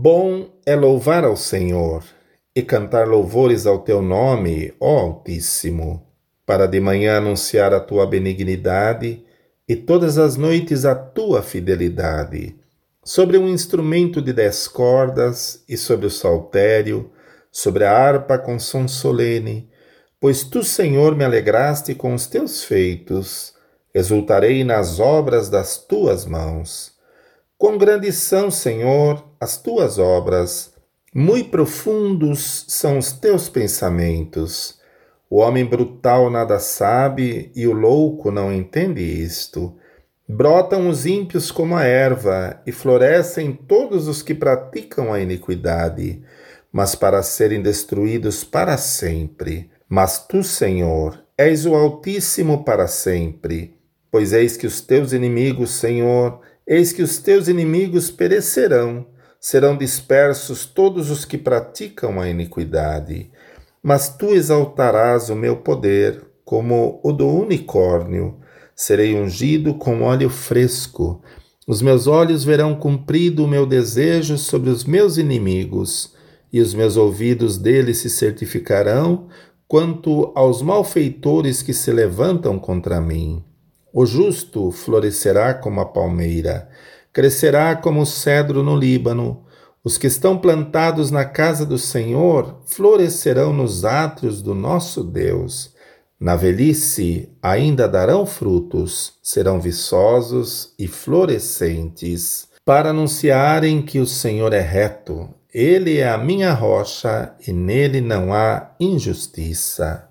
Bom é louvar ao Senhor e cantar louvores ao teu nome, ó Altíssimo, para de manhã anunciar a tua benignidade e todas as noites a tua fidelidade. Sobre um instrumento de dez cordas e sobre o saltério, sobre a harpa com som solene, pois tu, Senhor, me alegraste com os teus feitos, exultarei nas obras das tuas mãos. Quão grandes são, Senhor, as tuas obras, muito profundos são os teus pensamentos. O homem brutal nada sabe e o louco não entende isto. Brotam os ímpios como a erva e florescem todos os que praticam a iniquidade, mas para serem destruídos para sempre. Mas tu, Senhor, és o Altíssimo para sempre, pois eis que os teus inimigos, Senhor, Eis que os teus inimigos perecerão, serão dispersos todos os que praticam a iniquidade. Mas tu exaltarás o meu poder como o do unicórnio. Serei ungido com óleo fresco. Os meus olhos verão cumprido o meu desejo sobre os meus inimigos, e os meus ouvidos deles se certificarão quanto aos malfeitores que se levantam contra mim. O justo florescerá como a palmeira, crescerá como o cedro no Líbano. Os que estão plantados na casa do Senhor florescerão nos átrios do nosso Deus. Na velhice ainda darão frutos, serão viçosos e florescentes, para anunciarem que o Senhor é reto. Ele é a minha rocha e nele não há injustiça.